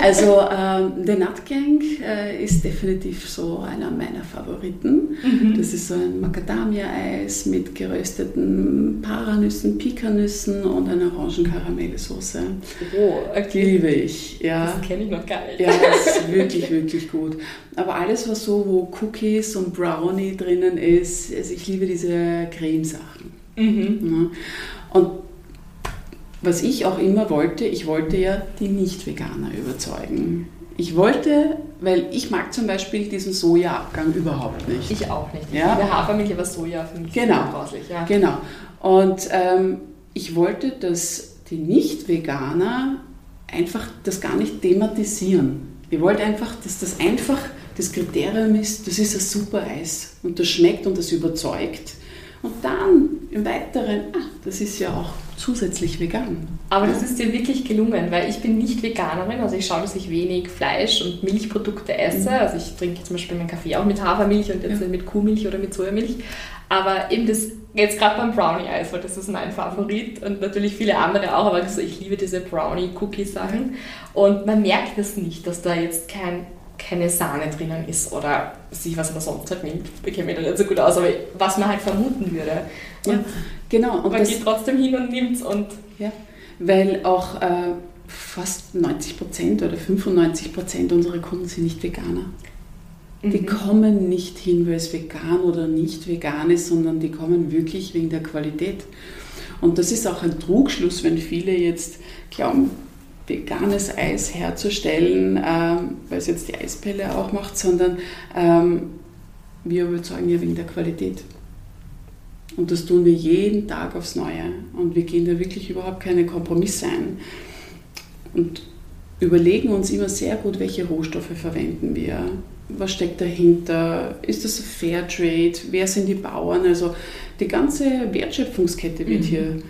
also ähm, der Nutgang äh, ist definitiv so einer meiner Favoriten. Mhm. Das ist so ein Macadamia-Eis mit gerösteten Paranüssen, Pikanüssen und einer Orangenkaramellsoße. Oh, okay. Die liebe ich. Ja. Das kenne ich noch gar nicht. Ja, das ist wirklich, wirklich gut. Aber alles, was so, wo Cookies und Brownie drinnen ist, also ich liebe diese Cremesachen. Mhm. Und was ich auch immer wollte, ich wollte ja die Nicht-Veganer überzeugen. Ich wollte, weil ich mag zum Beispiel diesen Sojaabgang überhaupt nicht. Ich auch nicht. Ja? Der Hafermilch, aber Soja finde ich genau. grauslich. Ja. Genau. Und ähm, ich wollte, dass die Nicht-Veganer einfach das gar nicht thematisieren. Ich wollte einfach, dass das einfach das Kriterium ist, das ist ein super Eis und das schmeckt und das überzeugt. Und dann im Weiteren, ah, das ist ja auch zusätzlich vegan. Aber das ist dir wirklich gelungen, weil ich bin nicht Veganerin, also ich schaue, dass ich wenig Fleisch und Milchprodukte esse. Mhm. Also ich trinke zum Beispiel meinen Kaffee auch mit Hafermilch und jetzt ja. nicht mit Kuhmilch oder mit Sojamilch. Aber eben das, jetzt gerade beim Brownie-Eis, weil das ist mein Favorit und natürlich viele andere auch, aber ich liebe diese Brownie-Cookie-Sachen. Und man merkt es nicht, dass da jetzt kein keine Sahne drinnen ist oder sich was man sonst halt nimmt, ich kenne mich da nicht so gut aus, aber was man halt vermuten würde. Und ja, genau. Und man geht trotzdem hin und nimmt es und... Ja, weil auch äh, fast 90 Prozent oder 95 Prozent unserer Kunden sind nicht Veganer. Die mhm. kommen nicht hin, weil es vegan oder nicht vegan ist, sondern die kommen wirklich wegen der Qualität. Und das ist auch ein Trugschluss, wenn viele jetzt glauben, veganes Eis herzustellen, ähm, weil es jetzt die Eispelle auch macht, sondern ähm, wir überzeugen ja wegen der Qualität. Und das tun wir jeden Tag aufs Neue. Und wir gehen da wirklich überhaupt keine Kompromisse ein. Und überlegen uns immer sehr gut, welche Rohstoffe verwenden wir. Was steckt dahinter? Ist das Fair Trade? Wer sind die Bauern? Also die ganze Wertschöpfungskette wird mhm. hier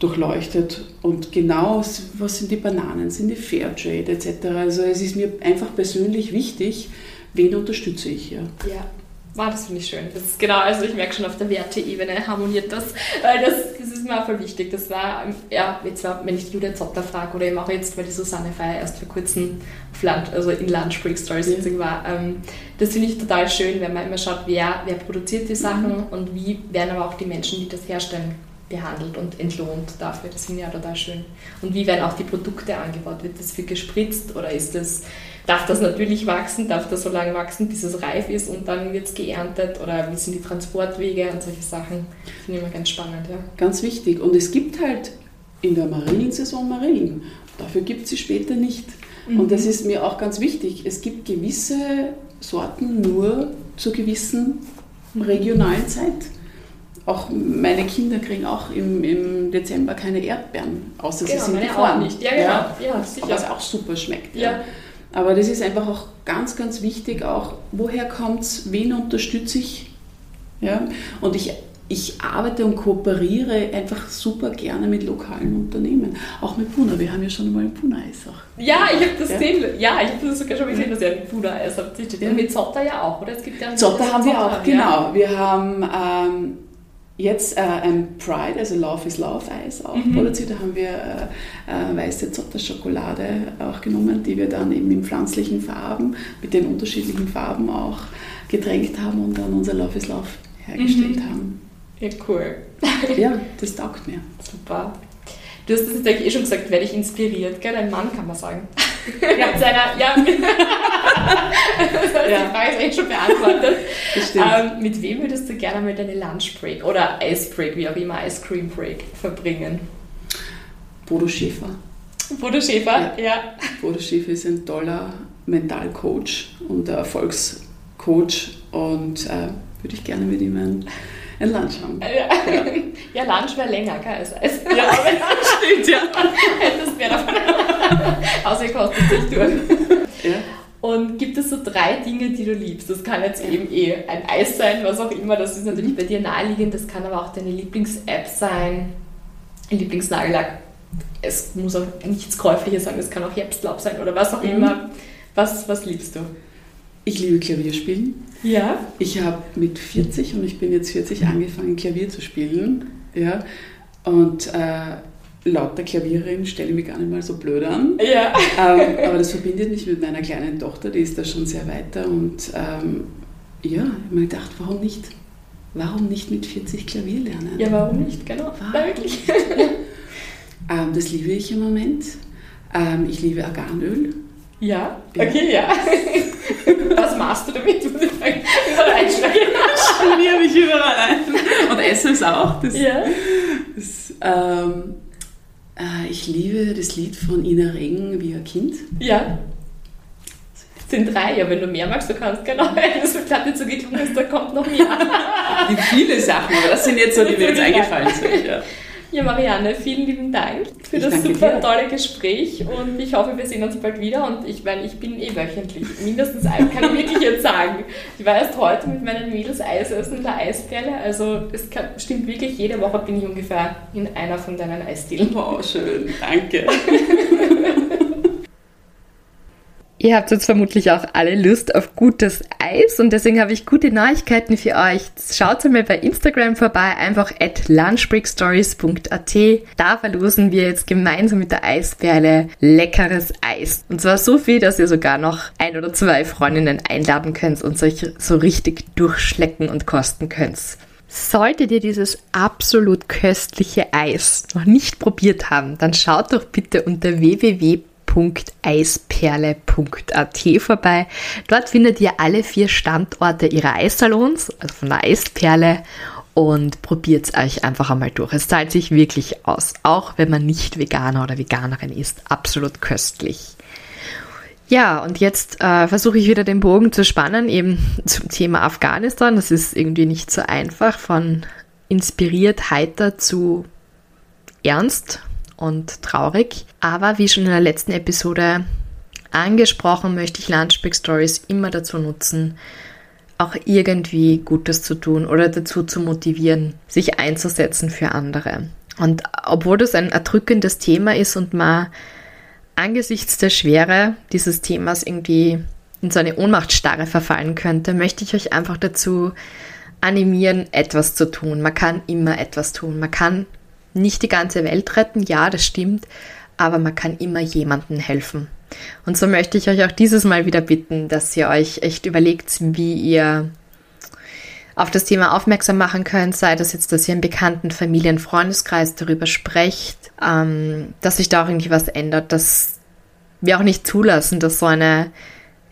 durchleuchtet und genau, was sind die Bananen, sind die Fairtrade etc. Also es ist mir einfach persönlich wichtig, wen unterstütze ich hier. Ja. Wow, das finde ich schön. Das ist genau, also ich merke schon auf der Werteebene harmoniert das, weil das, das ist mir auch voll wichtig. Das war, ja, jetzt war, wenn ich die Judith Zotter frage oder eben auch jetzt, weil die Susanne Feier erst vor kurzem auf Land, also in Lunch Break Stories ja. war, ähm, das finde ich total schön, wenn man immer schaut, wer, wer produziert die Sachen mhm. und wie werden aber auch die Menschen, die das herstellen, behandelt und entlohnt dafür. Das finde ich ja total schön. Und wie werden auch die Produkte angebaut? Wird das für gespritzt oder ist das, darf das natürlich wachsen, darf das so lange wachsen, bis es reif ist und dann wird es geerntet oder wie sind die Transportwege und solche Sachen? Finde ich immer ganz spannend. Ja. Ganz wichtig. Und es gibt halt in der Marillensaison Marillen. Dafür gibt es sie später nicht. Mhm. Und das ist mir auch ganz wichtig. Es gibt gewisse Sorten nur zur gewissen regionalen Zeit auch meine Kinder kriegen auch im, im Dezember keine Erdbeeren, außer genau, sie sind gefroren. Auch nicht. Ja, genau. Ja, ja sicher. Was auch super schmeckt. Ja. ja. Aber das ist einfach auch ganz, ganz wichtig, auch woher kommt es, wen unterstütze ich. Ja? Und ich, ich arbeite und kooperiere einfach super gerne mit lokalen Unternehmen. Auch mit Puna. Wir haben ja schon mal ein Puna-Eis auch. Ja, ich habe das ja. gesehen. Ja, ich habe das sogar schon gesehen, dass ihr ein Puna-Eis habt. Ja. Mit Zotter ja auch, oder? Es gibt ja Zotter haben wir auch, genau. Wir haben... Ähm, jetzt äh, ein Pride, also Love is Love Eis auch mhm. produziert. Da haben wir äh, äh, weiße Zotter-Schokolade auch genommen, die wir dann eben in pflanzlichen Farben, mit den unterschiedlichen Farben auch getränkt haben und dann unser Love is Love hergestellt mhm. haben. Ja, cool. ja, das taugt mir. Super. Du hast das jetzt eigentlich eh schon gesagt, werde ich inspiriert, gell? Ein Mann kann man sagen. Ja, seiner, ja. ja. die Frage ist eigentlich schon beantwortet. Ähm, mit wem würdest du gerne mal deine Lunch Break oder Ice Break, wie auch immer, Ice Cream Break verbringen? Bodo Schäfer. Bodo Schäfer, ja. ja. Bodo Schäfer ist ein toller Mentalcoach und Erfolgscoach und äh, würde ich gerne mit ihm ein ein Lunch haben. Ja, ja. ja Lunch wäre länger, gell, als Eis. Ja, aber stimmt, ja. Hättest mehr davon. Außer ihr kostet sich durch. Ja. Und gibt es so drei Dinge, die du liebst? Das kann jetzt eben eh ein Eis sein, was auch immer. Das ist natürlich bei dir naheliegend. Das kann aber auch deine Lieblings-App sein, ein Lieblingsnagellack. Es muss auch nichts Käufliches sein. Es kann auch Herbstlaub sein oder was auch mhm. immer. Was, was liebst du? Ich liebe Klavierspielen. Ja. Ich habe mit 40 und ich bin jetzt 40 angefangen, Klavier zu spielen. Ja. Und äh, lauter Klavierin stelle ich mich gar nicht mal so blöd an. Ja. Ähm, aber das verbindet mich mit meiner kleinen Tochter, die ist da schon sehr weiter. Und ähm, ja, ich habe mir gedacht, warum nicht? Warum nicht mit 40 Klavier lernen? Ja, warum nicht? Genau. Warum? wirklich. ähm, das liebe ich im Moment. Ähm, ich liebe Arganöl. Ja, okay, ja. Was machst du damit? Überall einsteigen. Schmier mich überall ein. Und esse es auch. Das, ja. Das, ähm, äh, ich liebe das Lied von Ina Regen wie ein Kind. Ja. Es sind drei, ja, wenn du mehr magst, du kannst genau. Wenn es gerade nicht so geklungen da kommt noch mehr. Die viele Sachen, aber das sind jetzt so, die mir jetzt eingefallen sind. Ja. Ja, Marianne, vielen lieben Dank für ich das super dir. tolle Gespräch und ich hoffe, wir sehen uns bald wieder. Und ich meine, ich bin eh wöchentlich, mindestens ein, kann ich wirklich jetzt sagen. Ich war erst heute mit meinen Mädels Eis essen in der Eisperle, also es kann, stimmt wirklich, jede Woche bin ich ungefähr in einer von deinen Eisdielen. Wow, schön, danke. Ihr habt jetzt vermutlich auch alle Lust auf gutes Eis und deswegen habe ich gute Neuigkeiten für euch. Schaut mal bei Instagram vorbei, einfach at lunchbreakstories.at. Da verlosen wir jetzt gemeinsam mit der Eisperle leckeres Eis. Und zwar so viel, dass ihr sogar noch ein oder zwei Freundinnen einladen könnt und euch so richtig durchschlecken und kosten könnt. Solltet ihr dieses absolut köstliche Eis noch nicht probiert haben, dann schaut doch bitte unter www www.eisperle.at vorbei. Dort findet ihr alle vier Standorte ihrer Eissalons, also von der Eisperle und probiert es euch einfach einmal durch. Es zahlt sich wirklich aus, auch wenn man nicht Veganer oder Veganerin ist. Absolut köstlich. Ja, und jetzt äh, versuche ich wieder den Bogen zu spannen, eben zum Thema Afghanistan. Das ist irgendwie nicht so einfach, von inspiriert, heiter zu ernst und traurig. Aber wie schon in der letzten Episode angesprochen, möchte ich Lunchbreak Stories immer dazu nutzen, auch irgendwie Gutes zu tun oder dazu zu motivieren, sich einzusetzen für andere. Und obwohl das ein erdrückendes Thema ist und man angesichts der Schwere dieses Themas irgendwie in so eine Ohnmachtsstarre verfallen könnte, möchte ich euch einfach dazu animieren, etwas zu tun. Man kann immer etwas tun. Man kann nicht die ganze Welt retten, ja, das stimmt, aber man kann immer jemandem helfen. Und so möchte ich euch auch dieses Mal wieder bitten, dass ihr euch echt überlegt, wie ihr auf das Thema aufmerksam machen könnt, sei das jetzt, dass ihr im bekannten Familien-, Freundeskreis darüber sprecht, ähm, dass sich da auch irgendwie was ändert, dass wir auch nicht zulassen, dass so eine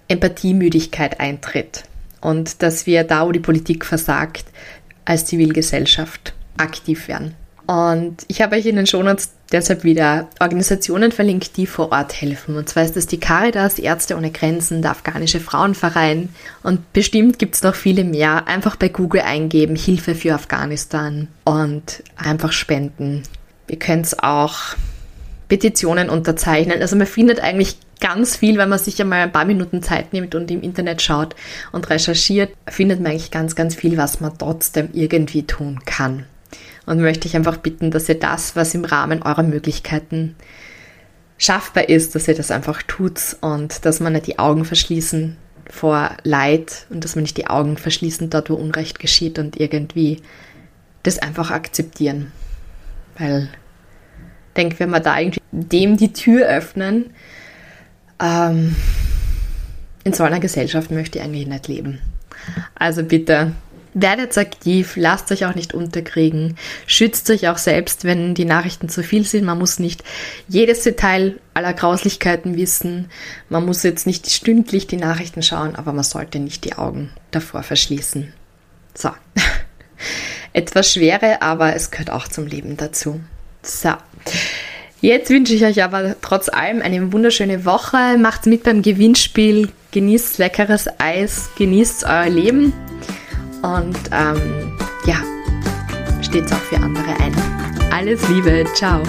Empathiemüdigkeit eintritt und dass wir da, wo die Politik versagt, als Zivilgesellschaft aktiv werden. Und ich habe euch in den Shownotes deshalb wieder Organisationen verlinkt, die vor Ort helfen. Und zwar ist das die Caritas, Ärzte ohne Grenzen, der afghanische Frauenverein und bestimmt gibt es noch viele mehr. Einfach bei Google eingeben, Hilfe für Afghanistan und einfach spenden. Ihr könnt auch Petitionen unterzeichnen. Also man findet eigentlich ganz viel, wenn man sich einmal ein paar Minuten Zeit nimmt und im Internet schaut und recherchiert, findet man eigentlich ganz, ganz viel, was man trotzdem irgendwie tun kann und möchte ich einfach bitten, dass ihr das, was im Rahmen eurer Möglichkeiten schaffbar ist, dass ihr das einfach tut und dass man nicht die Augen verschließen vor Leid und dass man nicht die Augen verschließen dort, wo Unrecht geschieht und irgendwie das einfach akzeptieren. Weil ich denke, wenn wir da irgendwie dem die Tür öffnen, ähm, in so einer Gesellschaft möchte ich eigentlich nicht leben. Also bitte Werdet aktiv, lasst euch auch nicht unterkriegen, schützt euch auch selbst, wenn die Nachrichten zu viel sind. Man muss nicht jedes Detail aller Grauslichkeiten wissen. Man muss jetzt nicht stündlich die Nachrichten schauen, aber man sollte nicht die Augen davor verschließen. So. Etwas Schwere, aber es gehört auch zum Leben dazu. So. Jetzt wünsche ich euch aber trotz allem eine wunderschöne Woche. Macht mit beim Gewinnspiel, genießt leckeres Eis, genießt euer Leben. Und ähm, ja, steht auch für andere ein. Alles Liebe, ciao.